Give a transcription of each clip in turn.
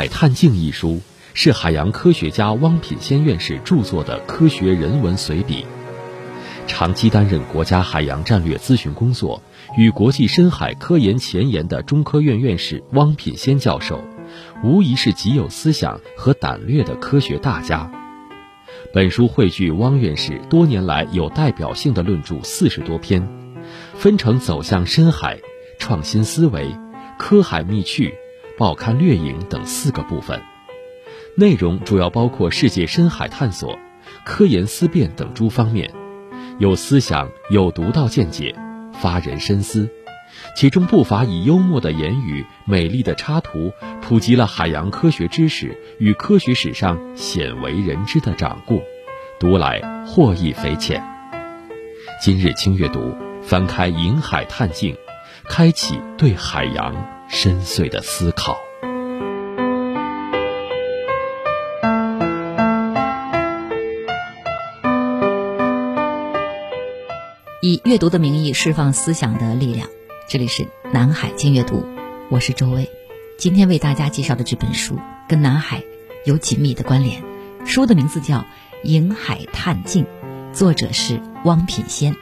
海探镜》一书是海洋科学家汪品先院士著作的科学人文随笔。长期担任国家海洋战略咨询工作与国际深海科研前沿的中科院院士汪品先教授，无疑是极有思想和胆略的科学大家。本书汇聚汪院士多年来有代表性的论著四十多篇，分成走向深海、创新思维、科海秘趣、报刊掠影等四个部分，内容主要包括世界深海探索、科研思辨等诸方面。有思想，有独到见解，发人深思。其中不乏以幽默的言语、美丽的插图，普及了海洋科学知识与科学史上鲜为人知的掌故，读来获益匪浅。今日轻阅读，翻开《银海探镜》，开启对海洋深邃的思考。以阅读的名义释放思想的力量，这里是南海经阅读，我是周薇。今天为大家介绍的这本书跟南海有紧密的关联，书的名字叫《瀛海探镜》，作者是汪品先。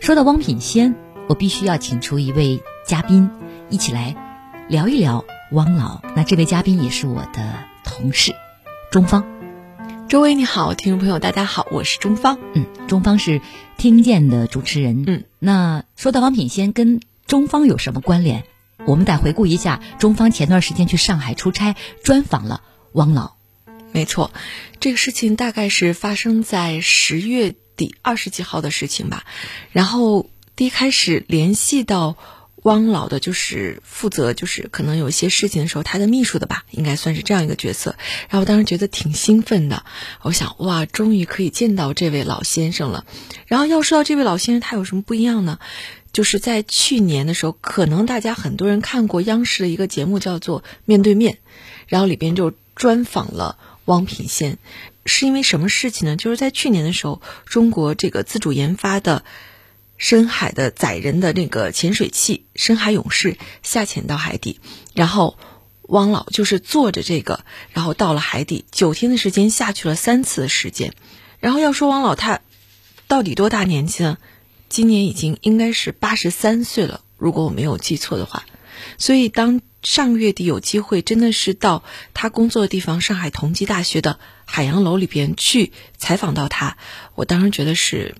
说到汪品先，我必须要请出一位嘉宾，一起来聊一聊汪老。那这位嘉宾也是我的同事，中方。周薇你好，听众朋友大家好，我是中方。嗯，中方是听见的主持人。嗯，那说到王品先跟中方有什么关联？我们得回顾一下，中方前段时间去上海出差，专访了汪老。没错，这个事情大概是发生在十月底二十几号的事情吧。然后第一开始联系到。汪老的就是负责，就是可能有一些事情的时候，他的秘书的吧，应该算是这样一个角色。然后我当时觉得挺兴奋的，我想哇，终于可以见到这位老先生了。然后要说到这位老先生，他有什么不一样呢？就是在去年的时候，可能大家很多人看过央视的一个节目叫做《面对面》，然后里边就专访了汪品先，是因为什么事情呢？就是在去年的时候，中国这个自主研发的。深海的载人的那个潜水器“深海勇士”下潜到海底，然后汪老就是坐着这个，然后到了海底，九天的时间下去了三次的时间。然后要说汪老他到底多大年纪呢？今年已经应该是八十三岁了，如果我没有记错的话。所以当上个月底有机会，真的是到他工作的地方——上海同济大学的海洋楼里边去采访到他，我当时觉得是。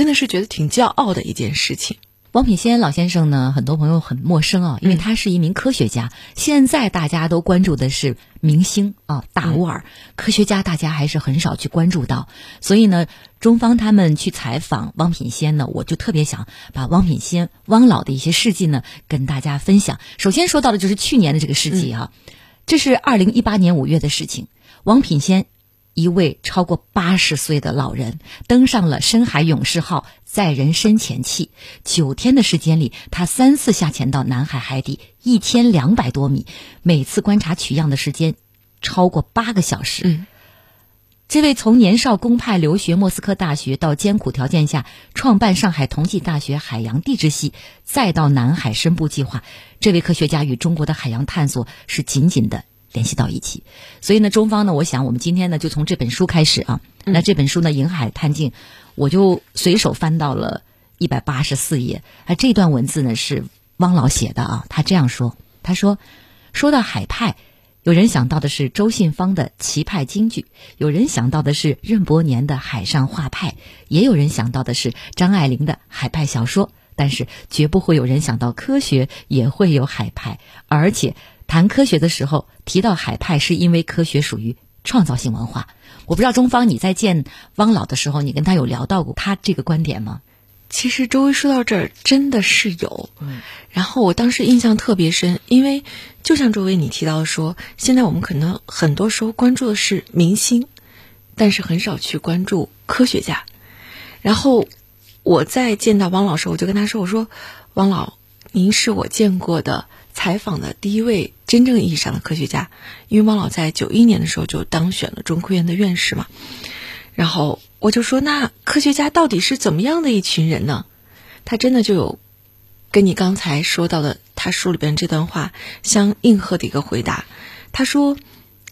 真的是觉得挺骄傲的一件事情。王品先老先生呢，很多朋友很陌生啊，因为他是一名科学家。现在大家都关注的是明星啊，大腕儿科学家，大家还是很少去关注到。所以呢，中方他们去采访汪品先呢，我就特别想把汪品先、汪老的一些事迹呢跟大家分享。首先说到的就是去年的这个事迹哈，这是二零一八年五月的事情，王品先。一位超过八十岁的老人登上了深海勇士号载人深潜器，九天的时间里，他三次下潜到南海海底一千两百多米，每次观察取样的时间超过八个小时。嗯，这位从年少公派留学莫斯科大学到艰苦条件下创办上海同济大学海洋地质系，再到南海深部计划，这位科学家与中国的海洋探索是紧紧的。联系到一起，所以呢，中方呢，我想我们今天呢就从这本书开始啊。那这本书呢，《银海探镜》，我就随手翻到了一百八十四页。啊，这段文字呢是汪老写的啊。他这样说：“他说，说到海派，有人想到的是周信芳的奇派京剧，有人想到的是任伯年的海上画派，也有人想到的是张爱玲的海派小说。但是，绝不会有人想到科学也会有海派，而且。”谈科学的时候提到海派，是因为科学属于创造性文化。我不知道中方你在见汪老的时候，你跟他有聊到过他这个观点吗？其实周薇说到这儿真的是有，嗯，然后我当时印象特别深，因为就像周围你提到的说，现在我们可能很多时候关注的是明星，但是很少去关注科学家。然后我在见到汪老师，我就跟他说：“我说汪老，您是我见过的。”采访的第一位真正意义上的科学家，因为汪老在九一年的时候就当选了中科院的院士嘛，然后我就说，那科学家到底是怎么样的一群人呢？他真的就有跟你刚才说到的他书里边这段话相应和的一个回答。他说，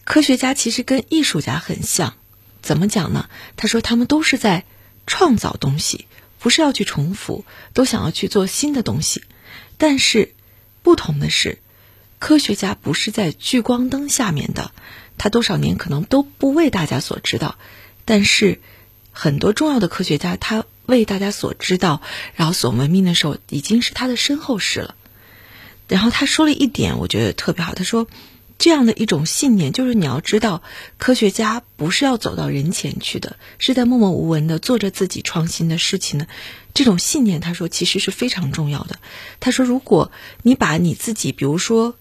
科学家其实跟艺术家很像，怎么讲呢？他说他们都是在创造东西，不是要去重复，都想要去做新的东西。但是不同的是，科学家不是在聚光灯下面的，他多少年可能都不为大家所知道。但是很多重要的科学家，他为大家所知道，然后所闻名的时候，已经是他的身后事了。然后他说了一点，我觉得特别好。他说，这样的一种信念，就是你要知道，科学家不是要走到人前去的，是在默默无闻的做着自己创新的事情的。这种信念，他说其实是非常重要的。他说，如果你把你自己，比如说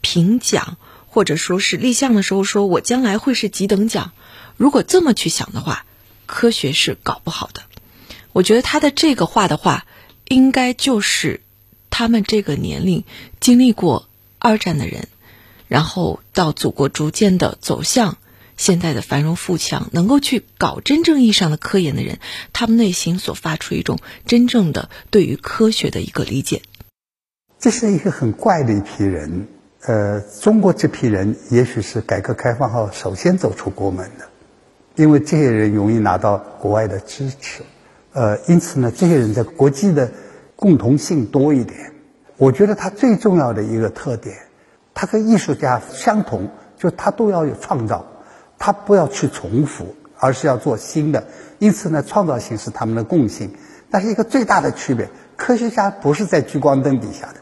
评奖，或者说是立项的时候，说我将来会是几等奖，如果这么去想的话，科学是搞不好的。我觉得他的这个话的话，应该就是。他们这个年龄经历过二战的人，然后到祖国逐渐的走向现在的繁荣富强，能够去搞真正意义上的科研的人，他们内心所发出一种真正的对于科学的一个理解。这是一个很怪的一批人，呃，中国这批人也许是改革开放后首先走出国门的，因为这些人容易拿到国外的支持，呃，因此呢，这些人在国际的。共同性多一点，我觉得他最重要的一个特点，他跟艺术家相同，就他都要有创造，他不要去重复，而是要做新的。因此呢，创造性是他们的共性。但是一个最大的区别，科学家不是在聚光灯底下的，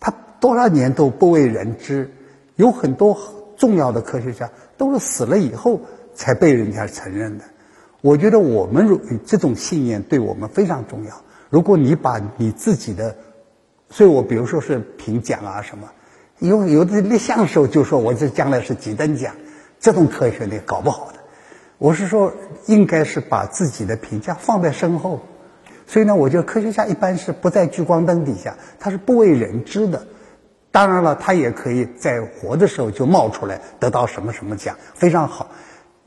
他多少年都不为人知。有很多重要的科学家都是死了以后才被人家承认的。我觉得我们如这种信念对我们非常重要。如果你把你自己的，所以我比如说是评奖啊什么，有有的立项的时候就说我这将来是几等奖，这种科学呢搞不好的。我是说，应该是把自己的评价放在身后。所以呢，我觉得科学家一般是不在聚光灯底下，他是不为人知的。当然了，他也可以在活的时候就冒出来得到什么什么奖，非常好。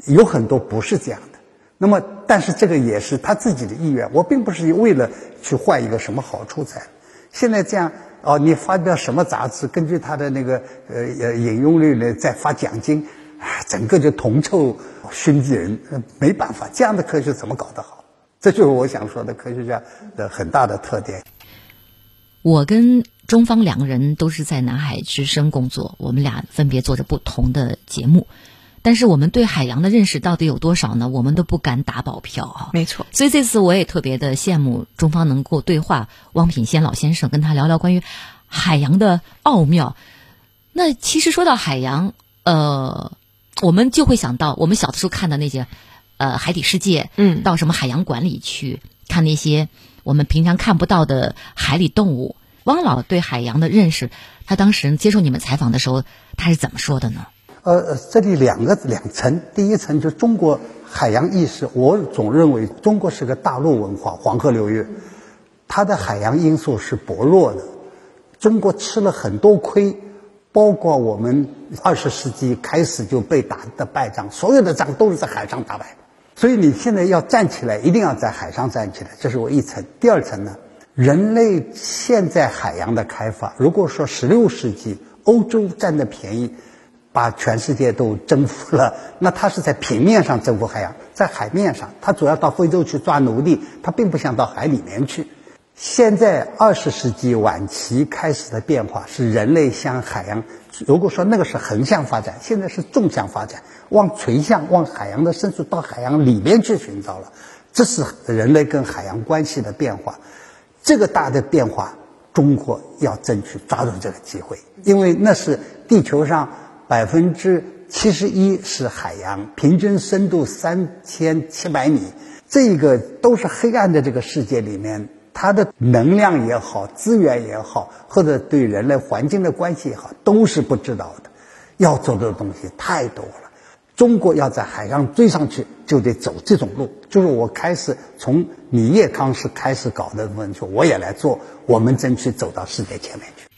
有很多不是这样的。那么，但是这个也是他自己的意愿。我并不是为了去换一个什么好处才。现在这样哦，你发表什么杂志，根据他的那个呃呃引用率呢，再发奖金，啊整个就铜臭熏鸡人，没办法，这样的科学怎么搞得好？这就是我想说的科学家的很大的特点。我跟中方两个人都是在南海之声工作，我们俩分别做着不同的节目。但是我们对海洋的认识到底有多少呢？我们都不敢打保票啊。没错，所以这次我也特别的羡慕中方能够对话汪品先老先生，跟他聊聊关于海洋的奥妙。那其实说到海洋，呃，我们就会想到我们小的时候看的那些，呃，海底世界，嗯，到什么海洋馆里去看那些我们平常看不到的海里动物。汪老对海洋的认识，他当时接受你们采访的时候，他是怎么说的呢？呃，这里两个两层，第一层就中国海洋意识，我总认为中国是个大陆文化，黄河流域，它的海洋因素是薄弱的。中国吃了很多亏，包括我们二十世纪开始就被打的败仗，所有的仗都是在海上打败。所以你现在要站起来，一定要在海上站起来，这是我一层。第二层呢，人类现在海洋的开发，如果说十六世纪欧洲占的便宜。把全世界都征服了，那他是在平面上征服海洋，在海面上，他主要到非洲去抓奴隶，他并不想到海里面去。现在二十世纪晚期开始的变化是人类向海洋，如果说那个是横向发展，现在是纵向发展，往垂向往海洋的深处到海洋里面去寻找了，这是人类跟海洋关系的变化。这个大的变化，中国要争取抓住这个机会，因为那是地球上。百分之七十一是海洋，平均深度三千七百米，这个都是黑暗的这个世界里面，它的能量也好，资源也好，或者对人类环境的关系也好，都是不知道的。要走的东西太多了，中国要在海上追上去，就得走这种路。就是我开始从李叶康是开始搞的问题，我也来做，我们争取走到世界前面去。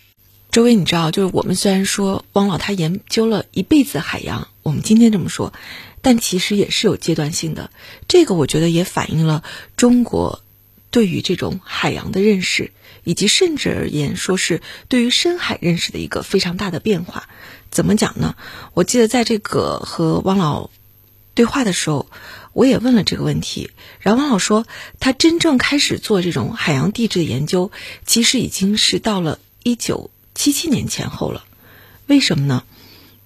周围你知道，就是我们虽然说汪老他研究了一辈子海洋，我们今天这么说，但其实也是有阶段性的。这个我觉得也反映了中国对于这种海洋的认识，以及甚至而言说是对于深海认识的一个非常大的变化。怎么讲呢？我记得在这个和汪老对话的时候，我也问了这个问题。然后汪老说，他真正开始做这种海洋地质的研究，其实已经是到了一九七七年前后了。为什么呢？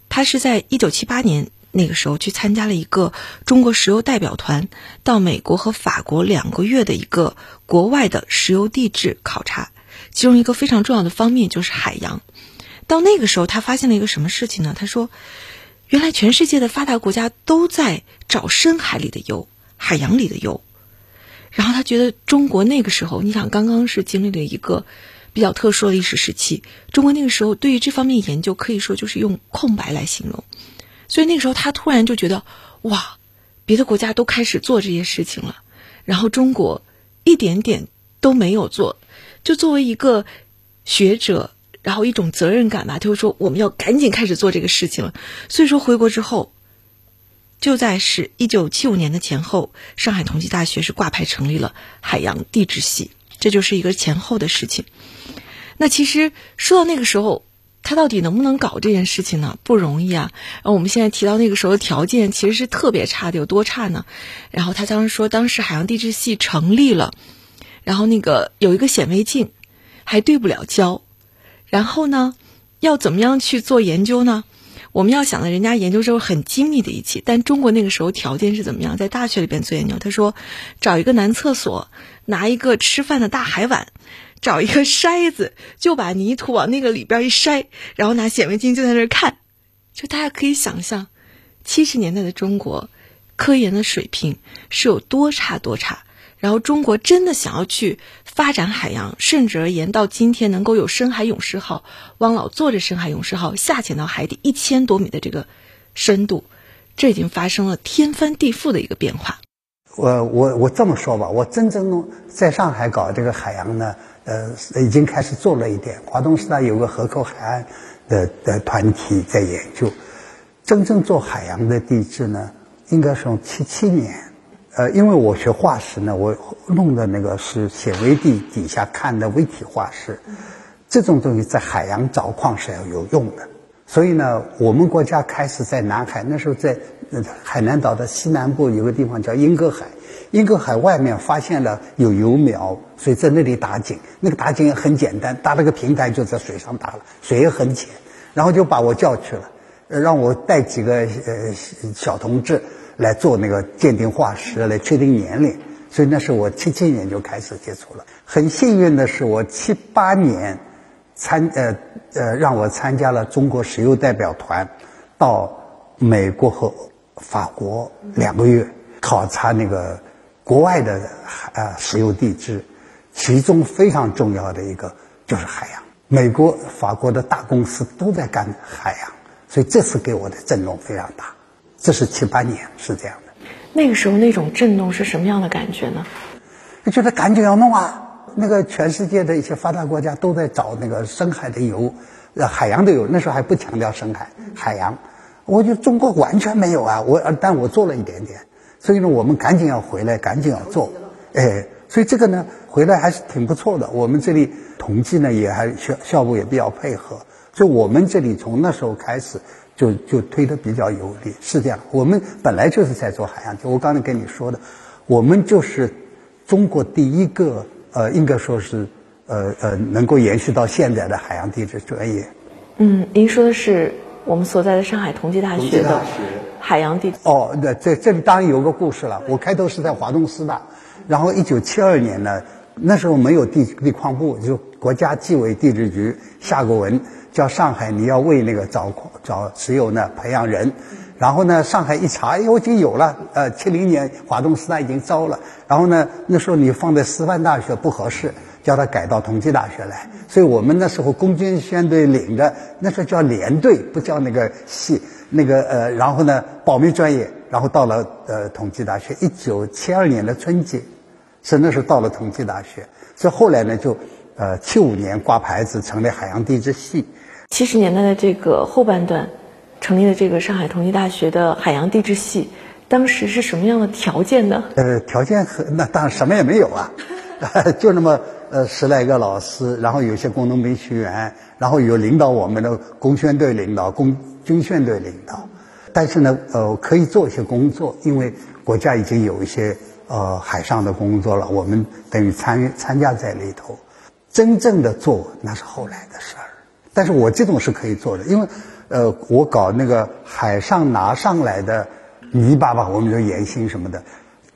他是在一九七八年那个时候去参加了一个中国石油代表团到美国和法国两个月的一个国外的石油地质考察，其中一个非常重要的方面就是海洋。到那个时候，他发现了一个什么事情呢？他说，原来全世界的发达国家都在找深海里的油、海洋里的油。然后他觉得中国那个时候，你想刚刚是经历了一个比较特殊的历史时期，中国那个时候对于这方面研究可以说就是用空白来形容。所以那个时候他突然就觉得，哇，别的国家都开始做这些事情了，然后中国一点点都没有做。就作为一个学者。然后一种责任感吧，就是说我们要赶紧开始做这个事情了。所以说回国之后，就在是一九七五年的前后，上海同济大学是挂牌成立了海洋地质系，这就是一个前后的事情。那其实说到那个时候，他到底能不能搞这件事情呢？不容易啊。然后我们现在提到那个时候的条件其实是特别差的，有多差呢？然后他当时说，当时海洋地质系成立了，然后那个有一个显微镜，还对不了焦。然后呢，要怎么样去做研究呢？我们要想的，人家研究时候很精密的仪器，但中国那个时候条件是怎么样？在大学里边做研究，他说，找一个男厕所，拿一个吃饭的大海碗，找一个筛子，就把泥土往那个里边一筛，然后拿显微镜就在那儿看，就大家可以想象，七十年代的中国，科研的水平是有多差多差。然后中国真的想要去发展海洋，甚至而言到今天能够有深海勇士号，汪老坐着深海勇士号下潜到海底一千多米的这个深度，这已经发生了天翻地覆的一个变化。我我我这么说吧，我真正在上海搞这个海洋呢，呃，已经开始做了一点。华东师大有个河口海岸的的团体在研究，真正做海洋的地质呢，应该是从七七年。呃，因为我学化石呢，我弄的那个是显微镜底下看的微体化石，这种东西在海洋找矿是要有用的。所以呢，我们国家开始在南海，那时候在海南岛的西南部有个地方叫英格海，英格海外面发现了有油苗，所以在那里打井。那个打井也很简单，搭了个平台就在水上打了，水也很浅，然后就把我叫去了，让我带几个呃小同志。来做那个鉴定化石，来确定年龄，所以那是我七七年就开始接触了。很幸运的是，我七八年参呃呃让我参加了中国石油代表团，到美国和法国两个月考察那个国外的啊石油地质，其中非常重要的一个就是海洋。美国、法国的大公司都在干海洋，所以这次给我的震动非常大。这是七八年是这样的，那个时候那种震动是什么样的感觉呢？就觉得赶紧要弄啊！那个全世界的一些发达国家都在找那个深海的油，呃，海洋的油。那时候还不强调深海，海洋。我觉得中国完全没有啊！我但我做了一点点，所以呢，我们赶紧要回来，赶紧要做。哎，所以这个呢，回来还是挺不错的。我们这里统计呢，也还效效果也比较配合。所以我们这里从那时候开始。就就推得比较有力，是这样。我们本来就是在做海洋，就我刚才跟你说的，我们就是中国第一个呃，应该说是呃呃，能够延续到现在的海洋地质专业。嗯，您说的是我们所在的上海同济大学的海洋地质。哦，那这这里当然有个故事了。我开头是在华东师大，然后一九七二年呢，那时候没有地地矿部，就国家纪委地质局下过文。叫上海，你要为那个找找石油呢培养人，然后呢，上海一查，哎，我已经有了，呃，七零年华东师大已经招了，然后呢，那时候你放在师范大学不合适，叫他改到同济大学来，所以我们那时候攻坚宣队领着，那时候叫连队，不叫那个系，那个呃，然后呢，保密专业，然后到了呃同济大学，一九七二年的春节，是那时候到了同济大学，所以后来呢，就呃七五年挂牌子成立海洋地质系。七十年代的这个后半段，成立的这个上海同济大学的海洋地质系，当时是什么样的条件呢？呃，条件很那当然什么也没有啊，就那么呃十来个老师，然后有些工农兵学员，然后有领导我们的工宣队领导、工军宣队领导。但是呢，呃，可以做一些工作，因为国家已经有一些呃海上的工作了，我们等于参与参加在里头。真正的做那是后来的事儿，但是我这种是可以做的，因为呃，我搞那个海上拿上来的泥巴吧，我们说盐星什么的，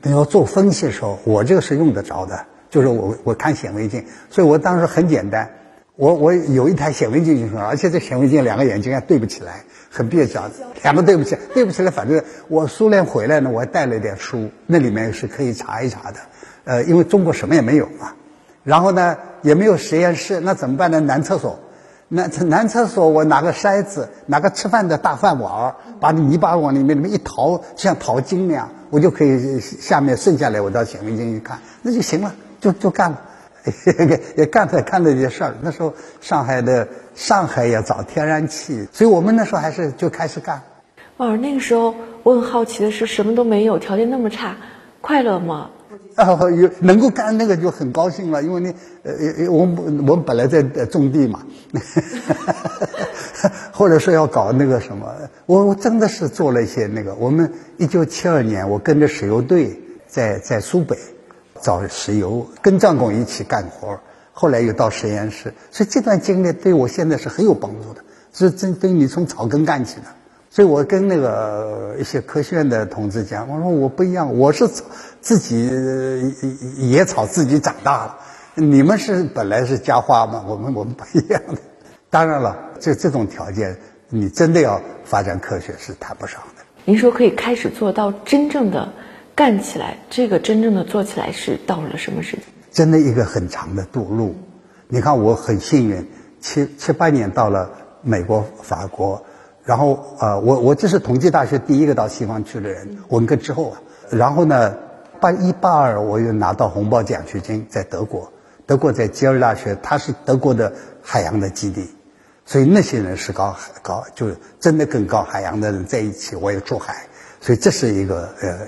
你要做分析的时候，我这个是用得着的，就是我我看显微镜，所以我当时很简单，我我有一台显微镜就行了，而且这显微镜两个眼睛还对不起来。很蹩脚，两个对不起，对不起来。反正我苏联回来呢，我还带了一点书，那里面是可以查一查的。呃，因为中国什么也没有嘛，然后呢也没有实验室，那怎么办呢？男厕所，男男厕所，我拿个筛子，拿个吃饭的大饭碗儿，把泥巴往里面里面一淘，像淘金那样，我就可以下面剩下来，我到显微镜一看，那就行了，就就 干了。也干着干这些事儿。那时候上海的上海也找天然气，所以我们那时候还是就开始干。哦，那个时候我很好奇的是，什么都没有，条件那么差，快乐吗？啊，有能够干那个就很高兴了，因为你呃，我们我们本来在种地嘛，或者说要搞那个什么，我我真的是做了一些那个。我们一九七二年，我跟着石油队在在苏北。找石油，跟张工一起干活后来又到实验室，所以这段经历对我现在是很有帮助的，是真对你从草根干起的。所以我跟那个一些科学院的同志讲，我说我不一样，我是自己野草自己长大了，你们是本来是家花嘛，我们我们不一样的。当然了，这这种条件，你真的要发展科学是谈不上的。您说可以开始做到真正的。干起来，这个真正的做起来是到了什么时间？真的一个很长的渡路。你看，我很幸运，七七八年到了美国、法国，然后呃，我我这是同济大学第一个到西方去的人，文革之后啊。然后呢，八一八二我又拿到红包奖学金，在德国，德国在吉尔大学，它是德国的海洋的基地，所以那些人是搞搞，就是真的跟搞海洋的人在一起，我也出海，所以这是一个呃。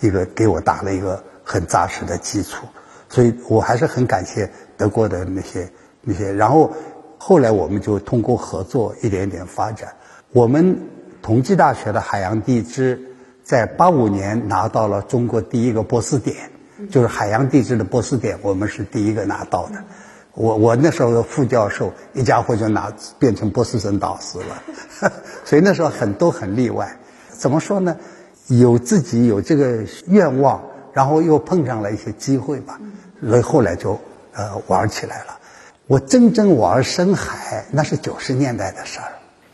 一个给我打了一个很扎实的基础，所以我还是很感谢德国的那些那些。然后后来我们就通过合作一点点发展。我们同济大学的海洋地质在八五年拿到了中国第一个博士点，就是海洋地质的博士点，我们是第一个拿到的。我我那时候的副教授一家伙就拿变成博士生导师了，所以那时候很都很例外。怎么说呢？有自己有这个愿望，然后又碰上了一些机会吧，所以后来就呃玩起来了。我真正玩深海那是九十年代的事儿。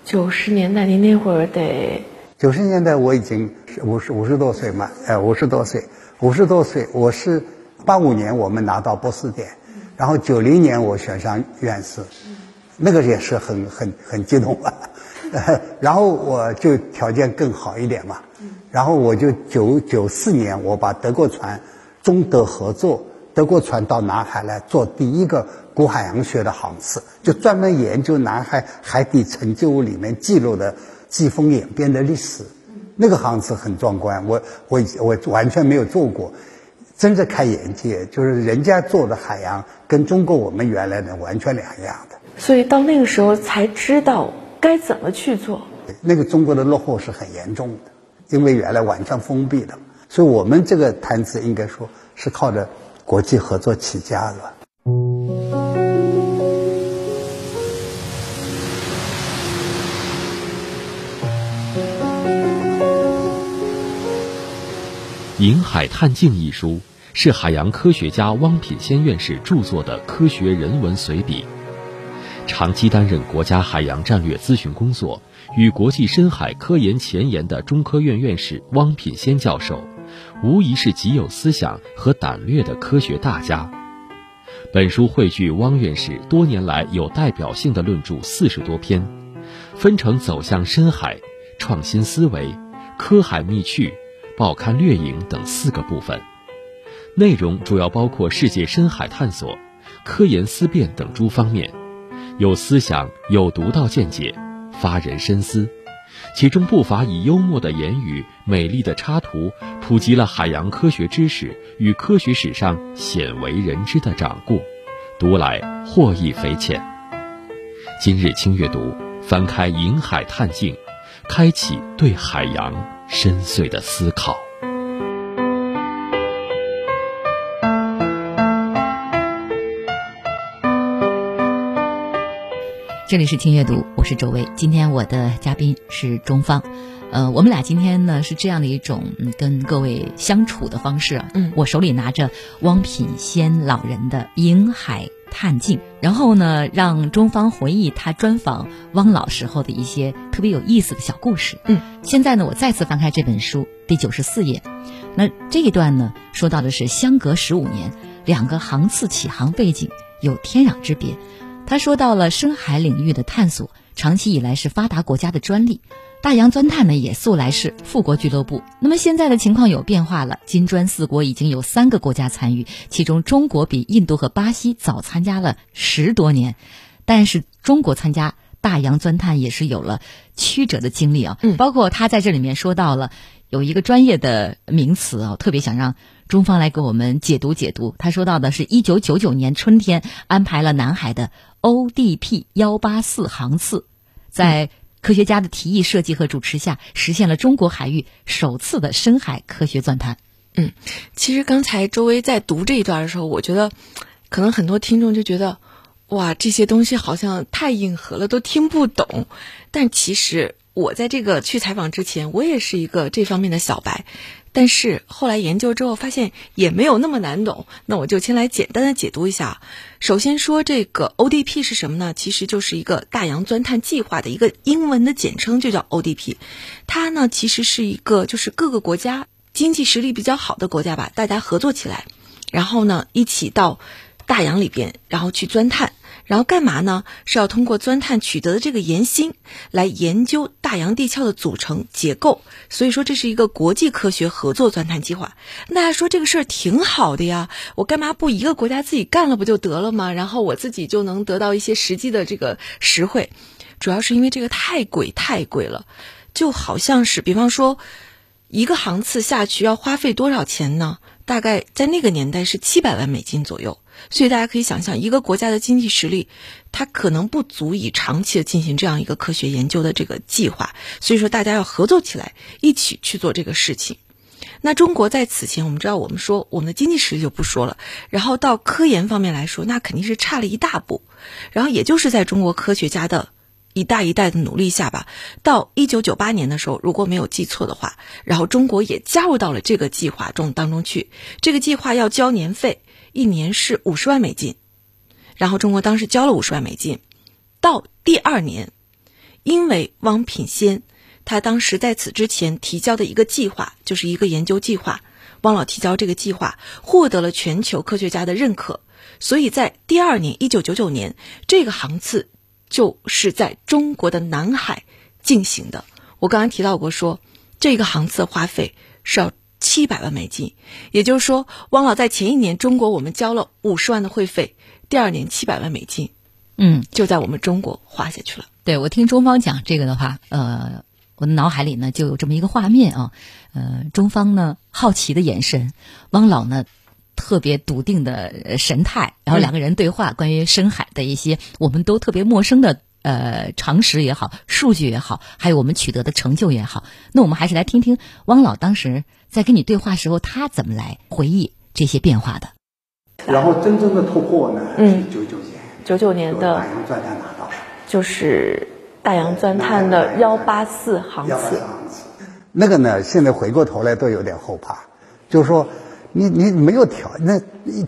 九十年代，您那会儿得？九十年代我已经五十五十多岁嘛，呃五十多岁，五十多岁，我是八五年我们拿到博士点，然后九零年我选上院士，那个也是很很很激动啊。然后我就条件更好一点嘛。然后我就九九四年，我把德国船中德合作，德国船到南海来做第一个古海洋学的航次，就专门研究南海海底沉积物里面记录的季风演变的历史。那个航次很壮观，我我我完全没有做过，真的开眼界，就是人家做的海洋跟中国我们原来的完全两样的。所以到那个时候才知道该怎么去做。那个中国的落后是很严重的。因为原来完全封闭的，所以我们这个摊子应该说是靠着国际合作起家的。《银海探镜》一书是海洋科学家汪品先院士著作的科学人文随笔，长期担任国家海洋战略咨询工作。与国际深海科研前沿的中科院院士汪品先教授，无疑是极有思想和胆略的科学大家。本书汇聚汪院士多年来有代表性的论著四十多篇，分成走向深海、创新思维、科海秘趣、报刊掠影等四个部分，内容主要包括世界深海探索、科研思辨等诸方面，有思想，有独到见解。发人深思，其中不乏以幽默的言语、美丽的插图，普及了海洋科学知识与科学史上鲜为人知的掌故，读来获益匪浅。今日轻阅读，翻开《银海探镜》，开启对海洋深邃的思考。这里是轻阅读，我是周薇。今天我的嘉宾是钟芳，呃，我们俩今天呢是这样的一种跟各位相处的方式。嗯，我手里拿着汪品先老人的《瀛海探镜》，然后呢，让中方回忆他专访汪老时候的一些特别有意思的小故事。嗯，现在呢，我再次翻开这本书第九十四页，那这一段呢，说到的是相隔十五年，两个航次起航背景有天壤之别。他说到了深海领域的探索，长期以来是发达国家的专利。大洋钻探呢，也素来是富国俱乐部。那么现在的情况有变化了，金砖四国已经有三个国家参与，其中中国比印度和巴西早参加了十多年。但是中国参加大洋钻探也是有了曲折的经历啊。嗯，包括他在这里面说到了有一个专业的名词啊，特别想让。中方来给我们解读解读，他说到的是一九九九年春天安排了南海的 ODP 幺八四航次，在科学家的提议设计和主持下，实现了中国海域首次的深海科学钻探。嗯，其实刚才周薇在读这一段的时候，我觉得可能很多听众就觉得，哇，这些东西好像太硬核了，都听不懂。但其实我在这个去采访之前，我也是一个这方面的小白。但是后来研究之后发现也没有那么难懂，那我就先来简单的解读一下。首先说这个 ODP 是什么呢？其实就是一个大洋钻探计划的一个英文的简称，就叫 ODP。它呢其实是一个就是各个国家经济实力比较好的国家吧，大家合作起来，然后呢一起到大洋里边，然后去钻探。然后干嘛呢？是要通过钻探取得的这个岩芯来研究大洋地壳的组成结构。所以说这是一个国际科学合作钻探计划。大家说这个事儿挺好的呀，我干嘛不一个国家自己干了不就得了吗？然后我自己就能得到一些实际的这个实惠。主要是因为这个太贵太贵了，就好像是比方说一个航次下去要花费多少钱呢？大概在那个年代是七百万美金左右。所以大家可以想象，一个国家的经济实力，它可能不足以长期的进行这样一个科学研究的这个计划。所以说，大家要合作起来，一起去做这个事情。那中国在此前，我们知道，我们说我们的经济实力就不说了，然后到科研方面来说，那肯定是差了一大步。然后也就是在中国科学家的一代一代的努力下吧，到一九九八年的时候，如果没有记错的话，然后中国也加入到了这个计划中当中去。这个计划要交年费。一年是五十万美金，然后中国当时交了五十万美金。到第二年，因为汪品先他当时在此之前提交的一个计划，就是一个研究计划，汪老提交这个计划获得了全球科学家的认可，所以在第二年，一九九九年，这个航次就是在中国的南海进行的。我刚刚提到过，说这个航次花费是要。七百万美金，也就是说，汪老在前一年中国我们交了五十万的会费，第二年七百万美金，嗯，就在我们中国花下去了。对我听中方讲这个的话，呃，我的脑海里呢就有这么一个画面啊，呃，中方呢好奇的眼神，汪老呢特别笃定的神态，然后两个人对话关于深海的一些我们都特别陌生的。呃，常识也好，数据也好，还有我们取得的成就也好，那我们还是来听听汪老当时在跟你对话时候，他怎么来回忆这些变化的。然后真正的突破呢？嗯，九九年，九九年的大洋钻探拿到，就是大洋钻探的幺八四航次。那个呢，现在回过头来都有点后怕，就是说，你你没有条，那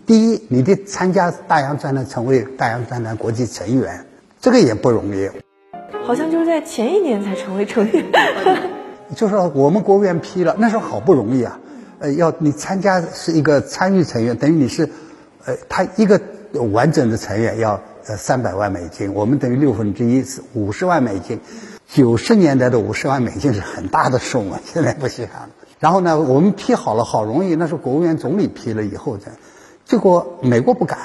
第一，你得参加大洋钻探，成为大洋钻探国际成员。这个也不容易，好像就是在前一年才成为成员。就是我们国务院批了，那时候好不容易啊，呃，要你参加是一个参与成员，等于你是，呃，他一个完整的成员要呃三百万美金，我们等于六分之一是五十万美金。九十年代的五十万美金是很大的数目，现在不行。然后呢，我们批好了，好容易，那是国务院总理批了以后的，结果美国不敢，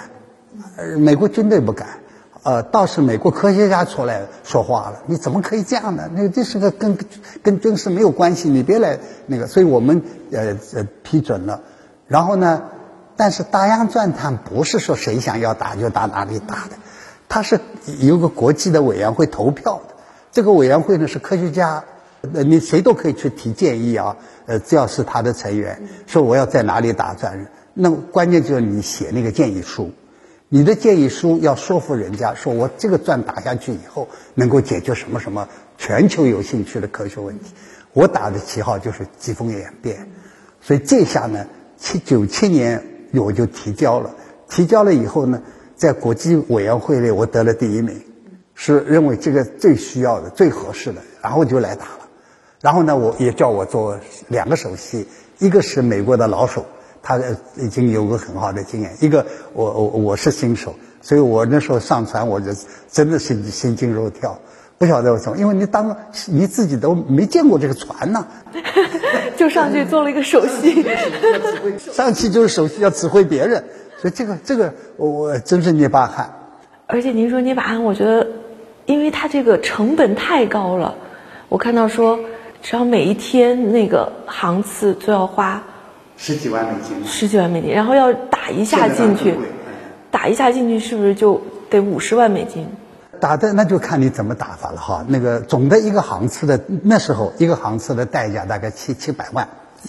呃，美国军队不敢。呃，倒是美国科学家出来说话了，你怎么可以这样呢？那这是个跟跟军事没有关系，你别来那个。所以我们呃呃批准了。然后呢，但是大洋钻探不是说谁想要打就打哪里打的，它是有个国际的委员会投票的。这个委员会呢是科学家，呃，你谁都可以去提建议啊，呃，只要是他的成员，说我要在哪里打钻，那关键就是你写那个建议书。你的建议书要说服人家，说我这个钻打下去以后能够解决什么什么全球有兴趣的科学问题。我打的旗号就是疾风演变，所以这下呢，七九七年我就提交了，提交了以后呢，在国际委员会里我得了第一名，是认为这个最需要的、最合适的，然后就来打了。然后呢，我也叫我做两个首席，一个是美国的老手。他已经有个很好的经验。一个，我我我是新手，所以我那时候上船，我就真的是心惊肉跳，不晓得为什么，因为你当你自己都没见过这个船呢，就上去做了一个首席，上去就是首席要指挥别人，所以这个这个我我真是捏把汗。而且您说捏把汗，我觉得，因为它这个成本太高了，我看到说，只要每一天那个航次就要花。十几万美金，十几万美金，然后要打一下进去，打一下进去是不是就得五十万美金？打的那就看你怎么打法了哈。那个总的一个航次的那时候，一个航次的代价大概七七百万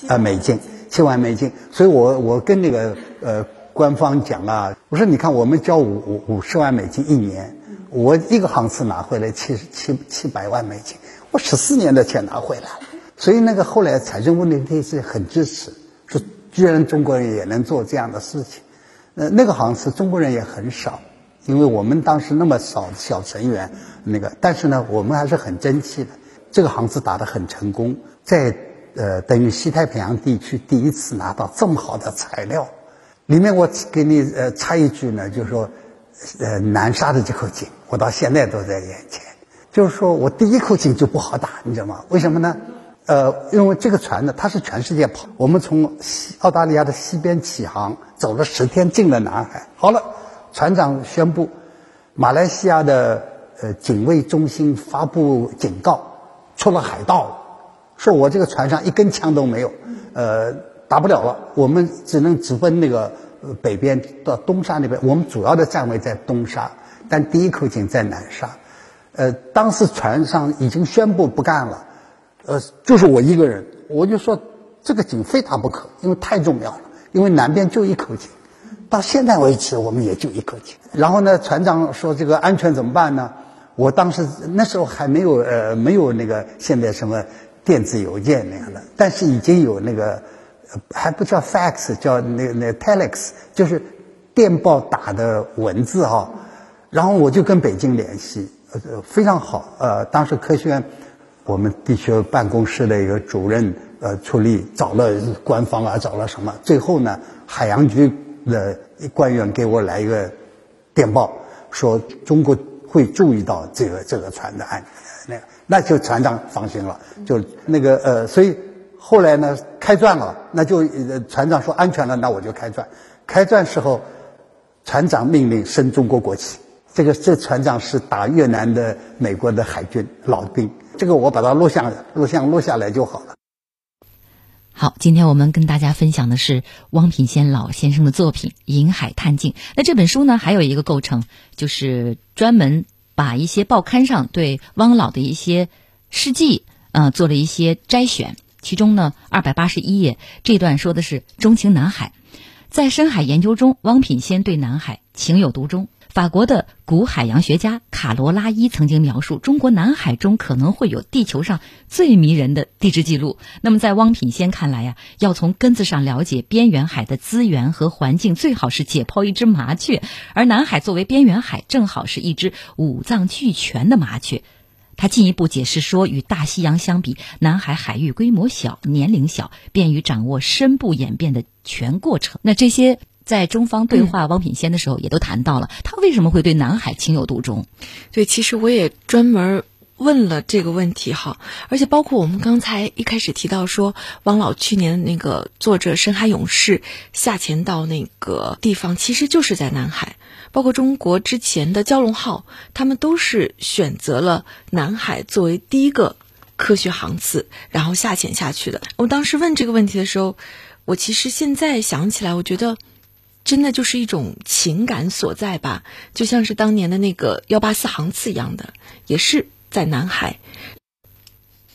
啊美金，七万美金。所以我我跟那个呃官方讲啊，我说你看我们交五五五十万美金一年，我一个航次拿回来七七七百万美金，我十四年的钱拿回来了。所以那个后来财政部那边是很支持。说居然中国人也能做这样的事情，呃，那个航次中国人也很少，因为我们当时那么少小成员，那个，但是呢，我们还是很争气的。这个航次打得很成功，在呃，等于西太平洋地区第一次拿到这么好的材料。里面我给你呃插一句呢，就是说，呃，南沙的这口井，我到现在都在眼前。就是说我第一口井就不好打，你知道吗？为什么呢？呃，因为这个船呢，它是全世界跑。我们从西澳大利亚的西边起航，走了十天，进了南海。好了，船长宣布，马来西亚的呃警卫中心发布警告，出了海盗了，说我这个船上一根枪都没有，呃，打不了了，我们只能直奔那个北边到东沙那边。我们主要的站位在东沙，但第一口井在南沙。呃，当时船上已经宣布不干了。呃，就是我一个人，我就说这个井非打不可，因为太重要了。因为南边就一口井，到现在为止我们也就一口井。然后呢，船长说这个安全怎么办呢？我当时那时候还没有呃没有那个现在什么电子邮件那样的，但是已经有那个还不叫 fax，叫那那 telex，就是电报打的文字哈。然后我就跟北京联系，呃非常好，呃当时科学院。我们地球办公室的一个主任，呃，出力找了官方啊，找了什么？最后呢，海洋局的官员给我来一个电报，说中国会注意到这个这个船的安，那那就船长放心了，就那个呃，所以后来呢，开钻了，那就呃船长说安全了，那我就开钻。开钻时候，船长命令升中国国旗。这个这船长是打越南的美国的海军老兵。这个我把它录像录像录下来就好了。好，今天我们跟大家分享的是汪品先老先生的作品《银海探镜》。那这本书呢，还有一个构成，就是专门把一些报刊上对汪老的一些事迹，呃，做了一些摘选。其中呢，二百八十一页这段说的是钟情南海，在深海研究中，汪品先对南海情有独钟。法国的古海洋学家卡罗拉伊曾经描述，中国南海中可能会有地球上最迷人的地质记录。那么，在汪品先看来呀，要从根子上了解边缘海的资源和环境，最好是解剖一只麻雀。而南海作为边缘海，正好是一只五脏俱全的麻雀。他进一步解释说，与大西洋相比，南海海域规模小、年龄小，便于掌握深部演变的全过程。那这些。在中方对话汪品先的时候，也都谈到了他为什么会对南海情有独钟。对，其实我也专门问了这个问题哈，而且包括我们刚才一开始提到说，汪老去年那个坐着深海勇士下潜到那个地方，其实就是在南海。包括中国之前的蛟龙号，他们都是选择了南海作为第一个科学航次，然后下潜下去的。我当时问这个问题的时候，我其实现在想起来，我觉得真的就是一种情感所在吧，就像是当年的那个幺八四航次一样的，也是。在南海，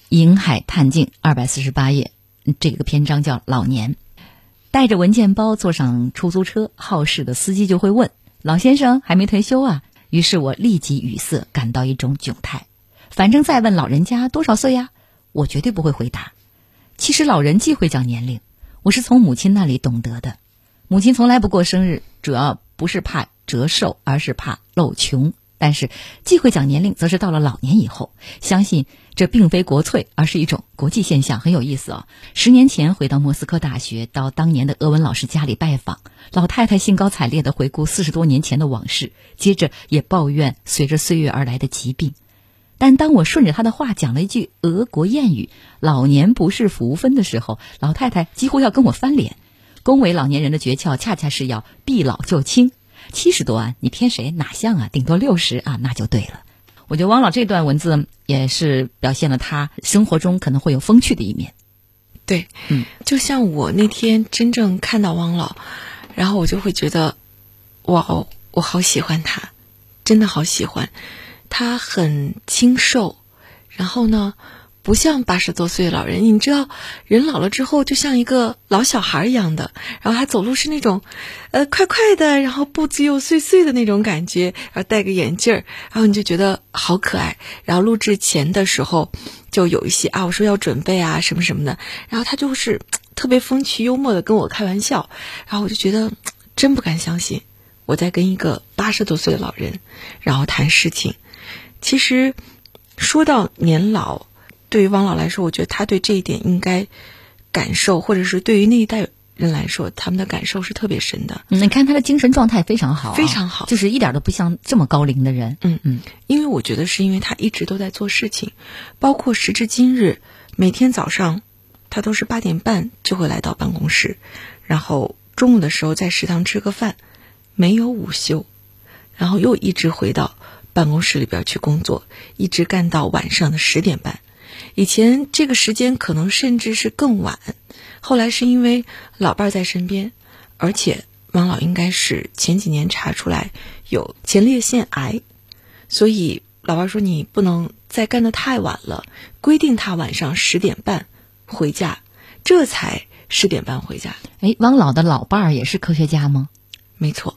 银海探镜二百四十八页，这个篇章叫老年。带着文件包坐上出租车，好事的司机就会问：“老先生还没退休啊？”于是我立即语塞，感到一种窘态。反正再问老人家多少岁呀，我绝对不会回答。其实老人忌讳讲年龄，我是从母亲那里懂得的。母亲从来不过生日，主要不是怕折寿，而是怕露穷。但是忌讳讲年龄，则是到了老年以后。相信这并非国粹，而是一种国际现象，很有意思哦。十年前回到莫斯科大学，到当年的俄文老师家里拜访，老太太兴高采烈地回顾四十多年前的往事，接着也抱怨随着岁月而来的疾病。但当我顺着他的话讲了一句俄国谚语“老年不是福分”的时候，老太太几乎要跟我翻脸。恭维老年人的诀窍，恰恰是要避老就轻。七十多万，你偏谁？哪像啊？顶多六十啊，那就对了。我觉得汪老这段文字也是表现了他生活中可能会有风趣的一面。对，嗯，就像我那天真正看到汪老，然后我就会觉得，哇哦，我好喜欢他，真的好喜欢。他很清瘦，然后呢？不像八十多岁的老人，你知道，人老了之后就像一个老小孩一样的，然后他走路是那种，呃，快快的，然后步子又碎碎的那种感觉，然后戴个眼镜儿，然后你就觉得好可爱。然后录制前的时候，就有一些啊，我说要准备啊什么什么的，然后他就是 特别风趣幽默的跟我开玩笑，然后我就觉得 真不敢相信我在跟一个八十多岁的老人，然后谈事情。其实说到年老。对于汪老来说，我觉得他对这一点应该感受，或者是对于那一代人来说，他们的感受是特别深的。你看他的精神状态非常好，非常好，就是一点都不像这么高龄的人。嗯嗯，因为我觉得是因为他一直都在做事情，包括时至今日，每天早上他都是八点半就会来到办公室，然后中午的时候在食堂吃个饭，没有午休，然后又一直回到办公室里边去工作，一直干到晚上的十点半。以前这个时间可能甚至是更晚，后来是因为老伴儿在身边，而且王老应该是前几年查出来有前列腺癌，所以老伴儿说你不能再干得太晚了，规定他晚上十点半回家，这才十点半回家。哎，王老的老伴儿也是科学家吗？没错，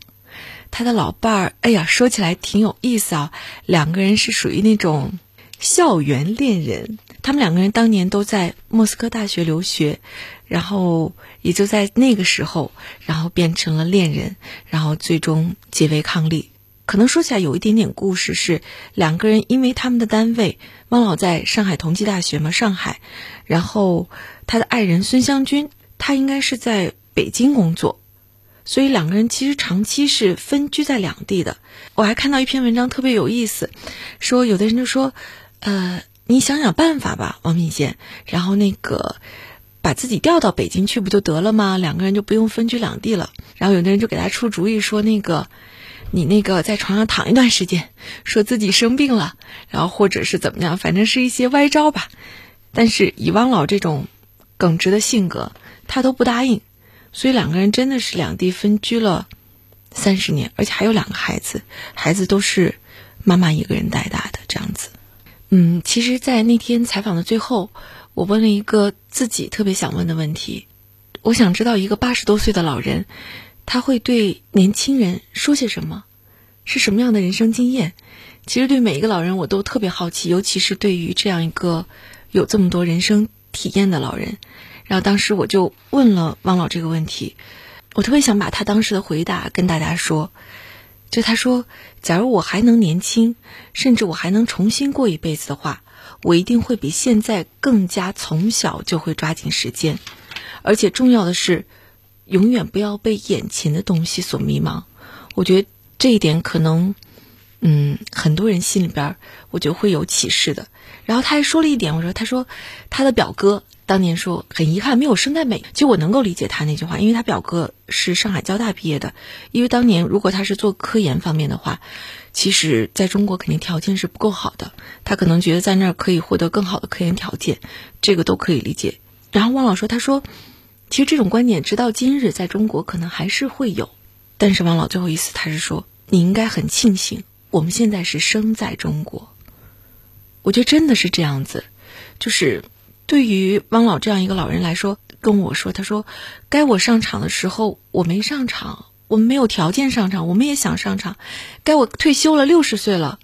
他的老伴儿，哎呀，说起来挺有意思啊，两个人是属于那种。校园恋人，他们两个人当年都在莫斯科大学留学，然后也就在那个时候，然后变成了恋人，然后最终结为伉俪。可能说起来有一点点故事，是两个人因为他们的单位，汪老在上海同济大学嘛，上海，然后他的爱人孙湘君，他应该是在北京工作，所以两个人其实长期是分居在两地的。我还看到一篇文章特别有意思，说有的人就说。呃，你想想办法吧，王敏贤。然后那个，把自己调到北京去不就得了吗？两个人就不用分居两地了。然后有的人就给他出主意说，那个，你那个在床上躺一段时间，说自己生病了，然后或者是怎么样，反正是一些歪招吧。但是以汪老这种耿直的性格，他都不答应。所以两个人真的是两地分居了三十年，而且还有两个孩子，孩子都是妈妈一个人带大的，这样子。嗯，其实，在那天采访的最后，我问了一个自己特别想问的问题，我想知道一个八十多岁的老人，他会对年轻人说些什么，是什么样的人生经验？其实对每一个老人，我都特别好奇，尤其是对于这样一个有这么多人生体验的老人。然后当时我就问了汪老这个问题，我特别想把他当时的回答跟大家说。就他说，假如我还能年轻，甚至我还能重新过一辈子的话，我一定会比现在更加从小就会抓紧时间，而且重要的是，永远不要被眼前的东西所迷茫。我觉得这一点可能，嗯，很多人心里边，我觉得会有启示的。然后他还说了一点，我说他说他的表哥当年说很遗憾没有生在美，其实我能够理解他那句话，因为他表哥是上海交大毕业的，因为当年如果他是做科研方面的话，其实在中国肯定条件是不够好的，他可能觉得在那儿可以获得更好的科研条件，这个都可以理解。然后汪老说他说，其实这种观点直到今日在中国可能还是会有，但是汪老最后一次他是说你应该很庆幸我们现在是生在中国。我觉得真的是这样子，就是对于汪老这样一个老人来说，跟我说，他说，该我上场的时候我没上场，我们没有条件上场，我们也想上场，该我退休了，六十岁了，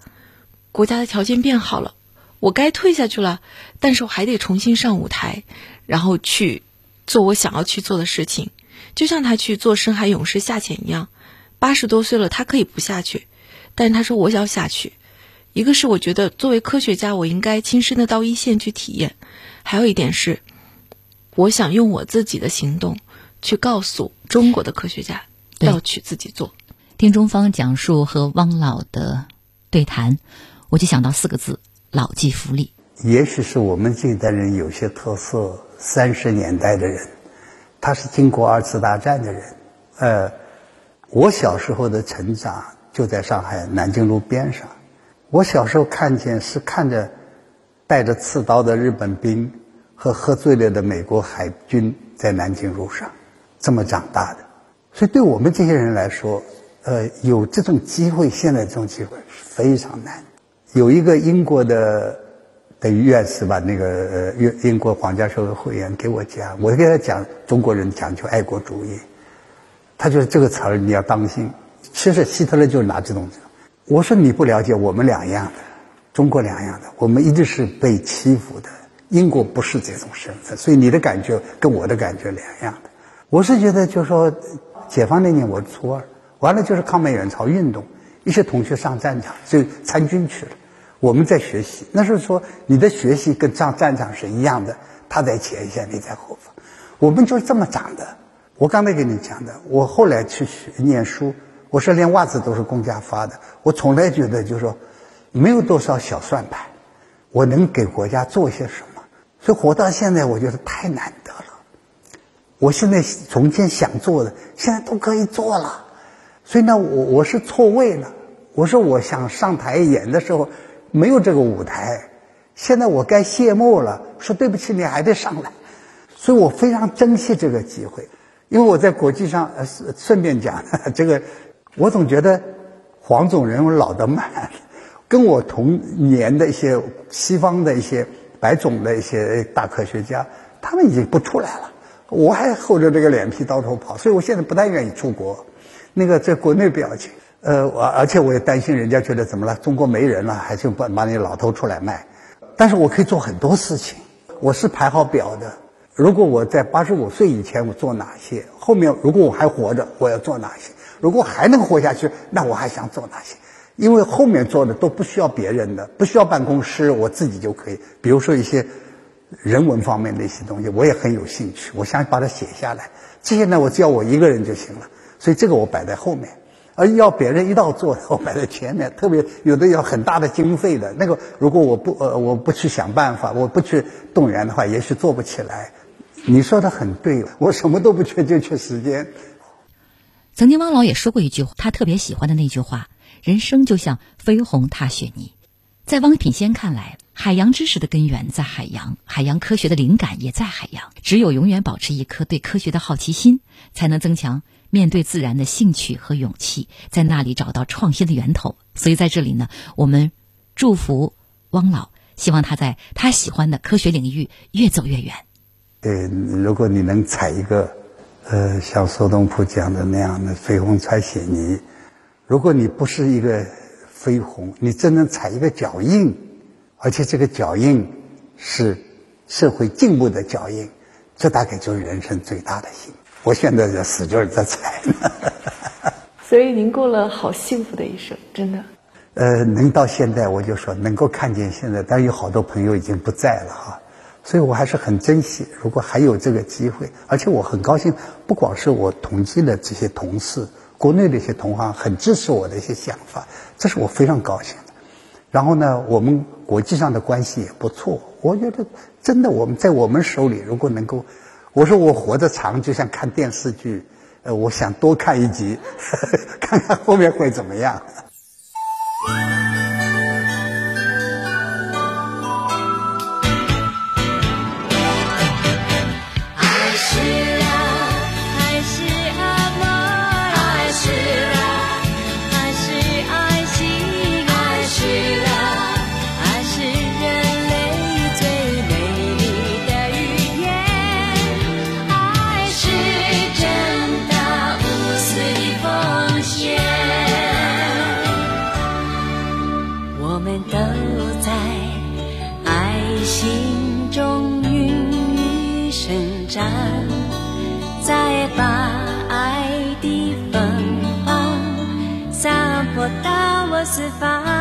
国家的条件变好了，我该退下去了，但是我还得重新上舞台，然后去做我想要去做的事情，就像他去做深海勇士下潜一样，八十多岁了，他可以不下去，但是他说我要下去。一个是我觉得作为科学家，我应该亲身的到一线去体验；还有一点是，我想用我自己的行动去告诉中国的科学家要去自己做。听中方讲述和汪老的对谈，我就想到四个字：老骥伏枥。也许是我们这一代人有些特色，三十年代的人，他是经过二次大战的人。呃，我小时候的成长就在上海南京路边上。我小时候看见是看着带着刺刀的日本兵和喝醉了的美国海军在南京路上这么长大的，所以对我们这些人来说，呃，有这种机会，现在这种机会是非常难。有一个英国的等于院士吧，那个呃英英国皇家社会会员给我讲，我给他讲中国人讲究爱国主义，他觉得这个词儿你要当心。其实希特勒就拿这种。我说你不了解，我们两样的，中国两样的，我们一直是被欺负的。英国不是这种身份，所以你的感觉跟我的感觉两样的。我是觉得，就说解放那年我初二，完了就是抗美援朝运动，一些同学上战场就参军去了，我们在学习。那是说你的学习跟上战场是一样的，他在前线，你在后方，我们就是这么长的。我刚才跟你讲的，我后来去学念书。我说连袜子都是公家发的，我从来觉得就是说，没有多少小算盘，我能给国家做些什么？所以活到现在，我觉得太难得了。我现在从前想做的，现在都可以做了。所以呢，我我是错位了。我说我想上台演的时候，没有这个舞台。现在我该谢幕了，说对不起，你还得上来。所以我非常珍惜这个机会，因为我在国际上呃顺便讲这个。我总觉得黄种人我老得慢，跟我同年的一些西方的一些白种的一些大科学家，他们已经不出来了，我还厚着这个脸皮到处跑，所以我现在不太愿意出国。那个在国内不要紧，呃，我而且我也担心人家觉得怎么了，中国没人了，还是把把你老头出来卖。但是我可以做很多事情，我是排好表的。如果我在八十五岁以前我做哪些，后面如果我还活着，我要做哪些？如果还能活下去，那我还想做哪些？因为后面做的都不需要别人的，不需要办公室，我自己就可以。比如说一些人文方面的一些东西，我也很有兴趣，我想把它写下来。这些呢，我只要我一个人就行了。所以这个我摆在后面，而要别人一道做，我摆在前面。特别有的要很大的经费的那个，如果我不呃我不去想办法，我不去动员的话，也许做不起来。你说的很对，我什么都不缺，就缺时间。曾经汪老也说过一句，他特别喜欢的那句话：“人生就像飞鸿踏雪泥。”在汪品先看来，海洋知识的根源在海洋，海洋科学的灵感也在海洋。只有永远保持一颗对科学的好奇心，才能增强面对自然的兴趣和勇气，在那里找到创新的源头。所以在这里呢，我们祝福汪老，希望他在他喜欢的科学领域越走越远。对，如果你能踩一个。呃，像苏东坡讲的那样的“飞鸿踩雪泥”，如果你不是一个飞鸿，你只能踩一个脚印，而且这个脚印是社会进步的脚印，这大概就是人生最大的幸福。我现在在使劲在踩。所以您过了好幸福的一生，真的。呃，能到现在，我就说能够看见现在，但有好多朋友已经不在了哈。所以我还是很珍惜，如果还有这个机会，而且我很高兴，不光是我同济的这些同事，国内的一些同行很支持我的一些想法，这是我非常高兴的。然后呢，我们国际上的关系也不错。我觉得真的，我们在我们手里，如果能够，我说我活得长，就像看电视剧，呃，我想多看一集，看看后面会怎么样。我大我四方。